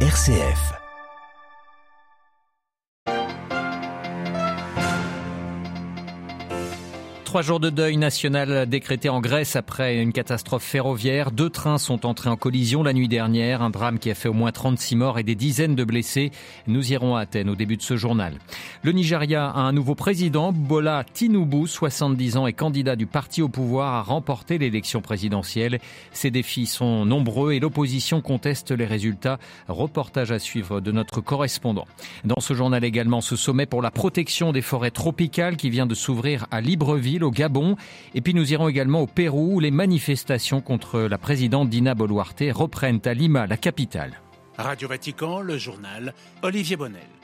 RCF. Trois jours de deuil national décrété en Grèce après une catastrophe ferroviaire. Deux trains sont entrés en collision la nuit dernière. Un drame qui a fait au moins 36 morts et des dizaines de blessés. Nous irons à Athènes au début de ce journal. Le Nigeria a un nouveau président. Bola Tinubu, 70 ans et candidat du parti au pouvoir, a remporté l'élection présidentielle. Ses défis sont nombreux et l'opposition conteste les résultats. Reportage à suivre de notre correspondant. Dans ce journal également, ce sommet pour la protection des forêts tropicales qui vient de s'ouvrir à Libreville au Gabon. Et puis nous irons également au Pérou où les manifestations contre la présidente Dina Boluarte reprennent à Lima, la capitale. Radio Vatican, le journal Olivier Bonnel.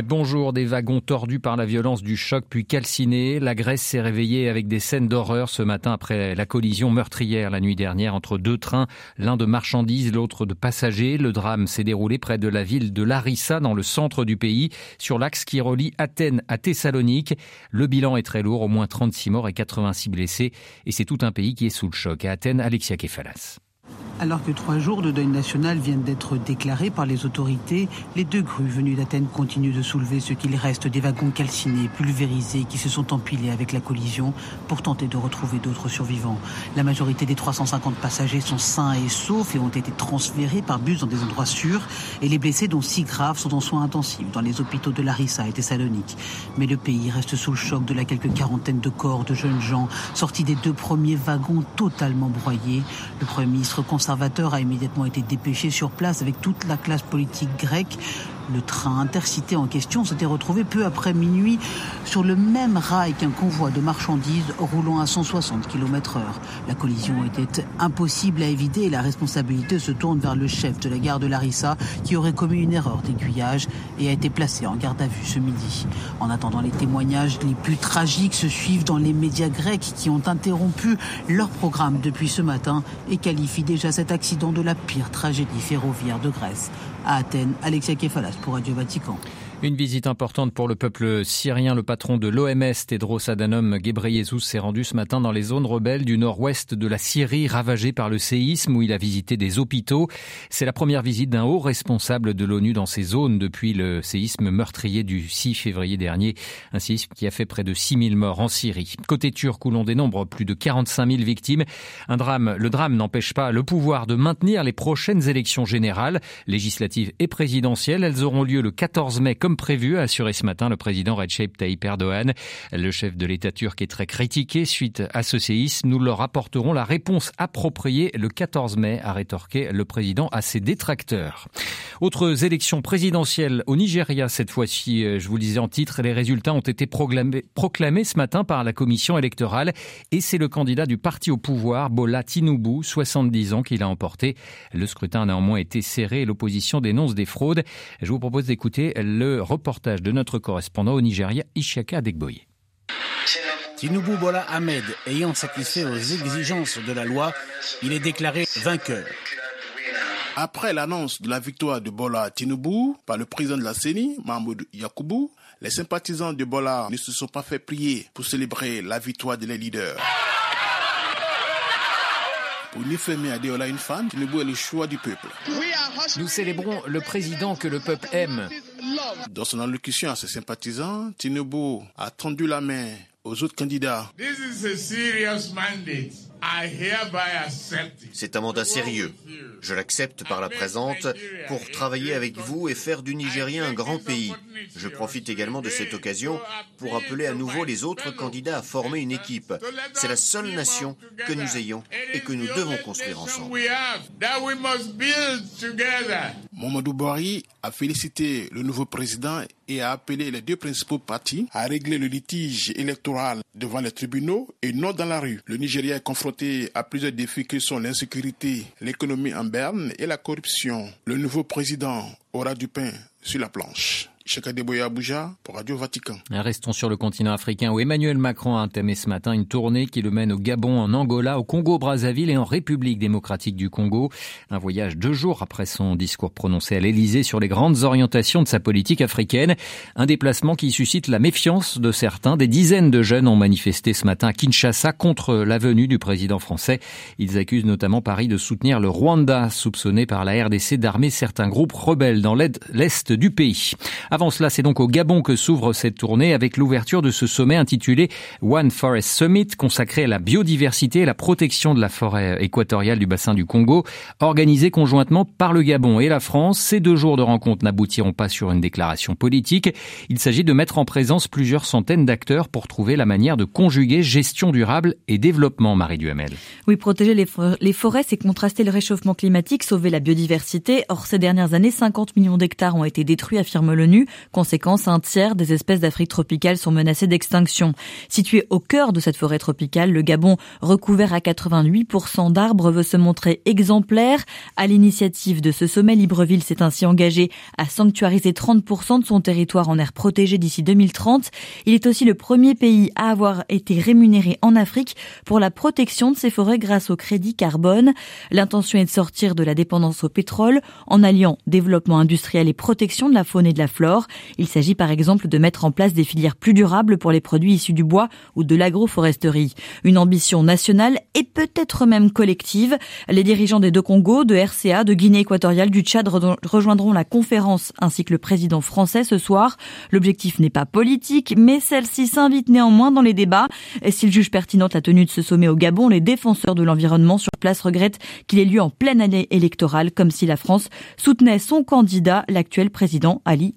Bonjour, des wagons tordus par la violence du choc puis calcinés. La Grèce s'est réveillée avec des scènes d'horreur ce matin après la collision meurtrière la nuit dernière entre deux trains, l'un de marchandises, l'autre de passagers. Le drame s'est déroulé près de la ville de Larissa dans le centre du pays, sur l'axe qui relie Athènes à Thessalonique. Le bilan est très lourd, au moins 36 morts et 86 blessés. Et c'est tout un pays qui est sous le choc. À Athènes, Alexia Kefalas. Alors que trois jours de deuil national viennent d'être déclarés par les autorités, les deux grues venues d'Athènes continuent de soulever ce qu'il reste des wagons calcinés, pulvérisés, qui se sont empilés avec la collision pour tenter de retrouver d'autres survivants. La majorité des 350 passagers sont sains et saufs et ont été transférés par bus dans des endroits sûrs. Et les blessés, dont six graves, sont en soins intensifs dans les hôpitaux de Larissa et Thessalonique. Mais le pays reste sous le choc de la quelques quarantaine de corps de jeunes gens sortis des deux premiers wagons totalement broyés. Le Premier ministre conservateur a immédiatement été dépêché sur place avec toute la classe politique grecque. Le train intercité en question s'était retrouvé peu après minuit sur le même rail qu'un convoi de marchandises roulant à 160 km heure. La collision était impossible à éviter et la responsabilité se tourne vers le chef de la gare de Larissa qui aurait commis une erreur d'aiguillage et a été placé en garde à vue ce midi. En attendant, les témoignages les plus tragiques se suivent dans les médias grecs qui ont interrompu leur programme depuis ce matin et qualifient déjà cet accident de la pire tragédie ferroviaire de Grèce. À Athènes, Alexia Kefalas pour Radio Vatican. Une visite importante pour le peuple syrien. Le patron de l'OMS, Tedros Adhanom Ghebreyesus, s'est rendu ce matin dans les zones rebelles du nord-ouest de la Syrie ravagées par le séisme où il a visité des hôpitaux. C'est la première visite d'un haut responsable de l'ONU dans ces zones depuis le séisme meurtrier du 6 février dernier. Un séisme qui a fait près de 6000 morts en Syrie. Côté turc où l'on dénombre plus de 45 000 victimes. Un drame, le drame n'empêche pas le pouvoir de maintenir les prochaines élections générales, législatives et présidentielles. Elles auront lieu le 14 mai comme prévu, a assuré ce matin le président Recep Tayyip Erdogan. Le chef de l'État turc est très critiqué suite à ce séisme. Nous leur apporterons la réponse appropriée le 14 mai, a rétorqué le président à ses détracteurs. Autres élections présidentielles au Nigeria cette fois-ci, je vous le disais en titre, les résultats ont été proclamés, proclamés ce matin par la commission électorale et c'est le candidat du parti au pouvoir, Bola Tinubu, 70 ans, qui l'a emporté. Le scrutin a néanmoins été serré et l'opposition dénonce des fraudes. Je vous propose d'écouter le reportage de notre correspondant au Nigeria, Ishaka Adegboye. Tinubu Bola Ahmed ayant satisfait aux exigences de la loi, il est déclaré vainqueur. Après l'annonce de la victoire de Bola Tinubu par le président de la CENI, Mahmoud Yakubu, les sympathisants de Bola ne se sont pas fait prier pour célébrer la victoire de les leaders. Pour Nifemi Adeola, une femme, Tinubu est le choix du peuple. Nous célébrons le président que le peuple aime. Dans son allocution à ses sympathisants, Tinubu a tendu la main aux autres candidats. C'est un mandat sérieux. Je l'accepte par la présente pour travailler avec vous et faire du Nigeria un grand pays. Je profite également de cette occasion pour appeler à nouveau les autres candidats à former une équipe. C'est la seule nation que nous ayons et que nous devons construire ensemble. Mamadou Bouhari a félicité le nouveau président et a appelé les deux principaux partis à régler le litige électoral devant les tribunaux et non dans la rue. Le Nigeria est confronté à plusieurs défis que sont l'insécurité, l'économie en berne et la corruption. Le nouveau président aura du pain sur la planche. Restons sur le continent africain où Emmanuel Macron a entamé ce matin une tournée qui le mène au Gabon, en Angola, au Congo-Brazzaville et en République démocratique du Congo. Un voyage deux jours après son discours prononcé à l'Elysée sur les grandes orientations de sa politique africaine. Un déplacement qui suscite la méfiance de certains. Des dizaines de jeunes ont manifesté ce matin à Kinshasa contre la venue du président français. Ils accusent notamment Paris de soutenir le Rwanda, soupçonné par la RDC d'armer certains groupes rebelles dans l'est du pays. Avant cela, c'est donc au Gabon que s'ouvre cette tournée avec l'ouverture de ce sommet intitulé One Forest Summit, consacré à la biodiversité et la protection de la forêt équatoriale du bassin du Congo, organisé conjointement par le Gabon et la France. Ces deux jours de rencontre n'aboutiront pas sur une déclaration politique. Il s'agit de mettre en présence plusieurs centaines d'acteurs pour trouver la manière de conjuguer gestion durable et développement, Marie Duhamel. Oui, protéger les forêts, c'est contraster le réchauffement climatique, sauver la biodiversité. Or, ces dernières années, 50 millions d'hectares ont été détruits, affirme l'ONU. Conséquence, un tiers des espèces d'Afrique tropicale sont menacées d'extinction. Situé au cœur de cette forêt tropicale, le Gabon, recouvert à 88% d'arbres, veut se montrer exemplaire. À l'initiative de ce sommet, Libreville s'est ainsi engagé à sanctuariser 30% de son territoire en air protégé d'ici 2030. Il est aussi le premier pays à avoir été rémunéré en Afrique pour la protection de ses forêts grâce au crédit carbone. L'intention est de sortir de la dépendance au pétrole en alliant développement industriel et protection de la faune et de la flore. Il s'agit par exemple de mettre en place des filières plus durables pour les produits issus du bois ou de l'agroforesterie. Une ambition nationale et peut-être même collective. Les dirigeants des deux Congos, de RCA, de Guinée équatoriale, du Tchad rejoindront la conférence ainsi que le président français ce soir. L'objectif n'est pas politique, mais celle-ci s'invite néanmoins dans les débats. S'ils jugent pertinente la tenue de ce sommet au Gabon, les défenseurs de l'environnement sur place regrettent qu'il ait lieu en pleine année électorale, comme si la France soutenait son candidat, l'actuel président Ali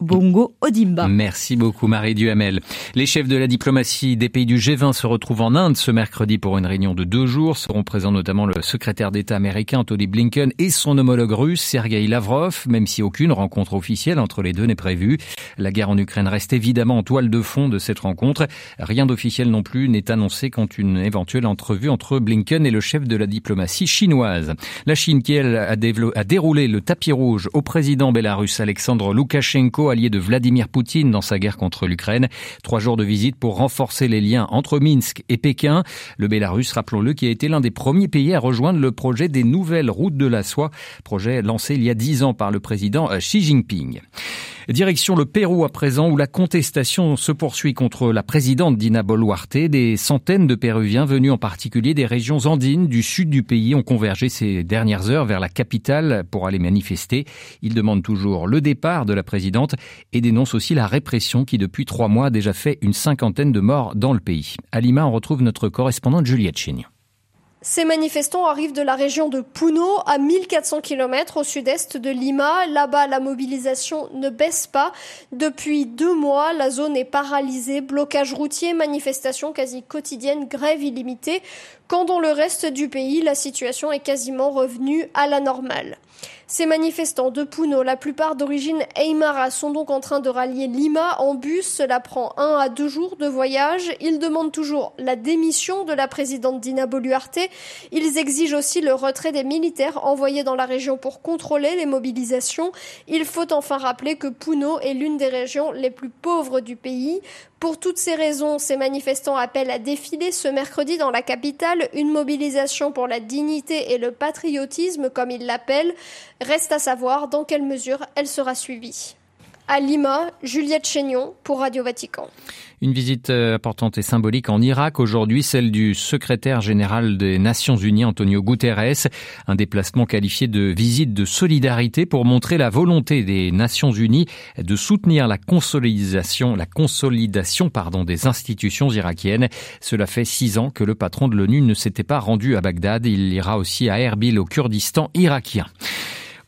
Bongo Odimba. Merci beaucoup Marie Duhamel. Les chefs de la diplomatie des pays du G20 se retrouvent en Inde ce mercredi pour une réunion de deux jours. Seront présents notamment le secrétaire d'État américain Anthony Blinken et son homologue russe Sergei Lavrov, même si aucune rencontre officielle entre les deux n'est prévue. La guerre en Ukraine reste évidemment en toile de fond de cette rencontre. Rien d'officiel non plus n'est annoncé quant une éventuelle entrevue entre Blinken et le chef de la diplomatie chinoise. La Chine qui, elle, a, déroulé le tapis rouge au président bélarus Alexandre Loukachenko, allié de Vladimir Poutine dans sa guerre contre l'Ukraine. Trois jours de visite pour renforcer les liens entre Minsk et Pékin. Le Bélarus, rappelons-le, qui a été l'un des premiers pays à rejoindre le projet des nouvelles routes de la soie, projet lancé il y a dix ans par le président Xi Jinping. Direction le Pérou à présent où la contestation se poursuit contre la présidente Dina Boluarte. Des centaines de Péruviens venus en particulier des régions andines du sud du pays ont convergé ces dernières heures vers la capitale pour aller manifester. Ils demandent toujours le départ de la présidente et dénoncent aussi la répression qui depuis trois mois a déjà fait une cinquantaine de morts dans le pays. À Lima, on retrouve notre correspondante Juliette Chigne. Ces manifestants arrivent de la région de Puno, à 1400 km au sud-est de Lima. Là-bas, la mobilisation ne baisse pas. Depuis deux mois, la zone est paralysée. Blocage routier, manifestations quasi quotidiennes, grève illimitée. Quand dans le reste du pays, la situation est quasiment revenue à la normale. Ces manifestants de Puno, la plupart d'origine Aymara, sont donc en train de rallier Lima en bus. Cela prend un à deux jours de voyage. Ils demandent toujours la démission de la présidente Dina Boluarte. Ils exigent aussi le retrait des militaires envoyés dans la région pour contrôler les mobilisations. Il faut enfin rappeler que Puno est l'une des régions les plus pauvres du pays. Pour toutes ces raisons, ces manifestants appellent à défiler ce mercredi dans la capitale une mobilisation pour la dignité et le patriotisme, comme ils l'appellent. Reste à savoir dans quelle mesure elle sera suivie. À Lima, Juliette Chénion pour Radio Vatican. Une visite euh, importante et symbolique en Irak aujourd'hui, celle du secrétaire général des Nations Unies, Antonio Guterres. Un déplacement qualifié de visite de solidarité pour montrer la volonté des Nations Unies de soutenir la consolidation, la consolidation, pardon, des institutions irakiennes. Cela fait six ans que le patron de l'ONU ne s'était pas rendu à Bagdad. Il ira aussi à Erbil au Kurdistan irakien.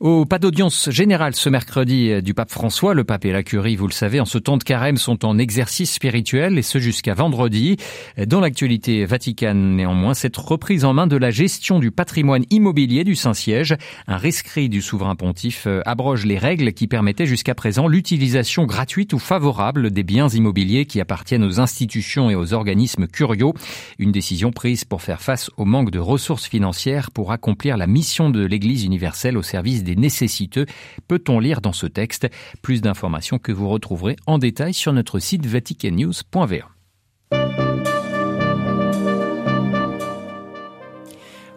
Au pas d'audience générale ce mercredi euh, du pape François, le pape et la curie, vous le savez, en ce temps de carême sont en exercice spirituel et ce jusqu'à vendredi. Dans l'actualité vaticane, néanmoins, cette reprise en main de la gestion du patrimoine immobilier du Saint-Siège, un rescrit du souverain pontife euh, abroge les règles qui permettaient jusqu'à présent l'utilisation gratuite ou favorable des biens immobiliers qui appartiennent aux institutions et aux organismes curiaux. Une décision prise pour faire face au manque de ressources financières pour accomplir la mission de l'Église universelle au service des nécessiteux, peut-on lire dans ce texte. Plus d'informations que vous retrouverez en détail sur notre site vaticannews.va.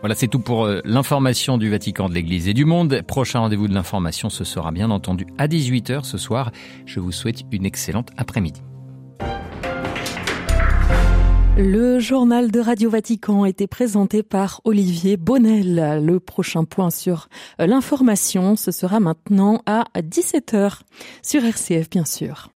Voilà, c'est tout pour euh, l'information du Vatican, de l'Église et du monde. Prochain rendez-vous de l'information, ce sera bien entendu à 18h ce soir. Je vous souhaite une excellente après-midi. Le journal de Radio Vatican a été présenté par Olivier Bonnel. Le prochain point sur l'information, ce sera maintenant à 17h sur RCF bien sûr.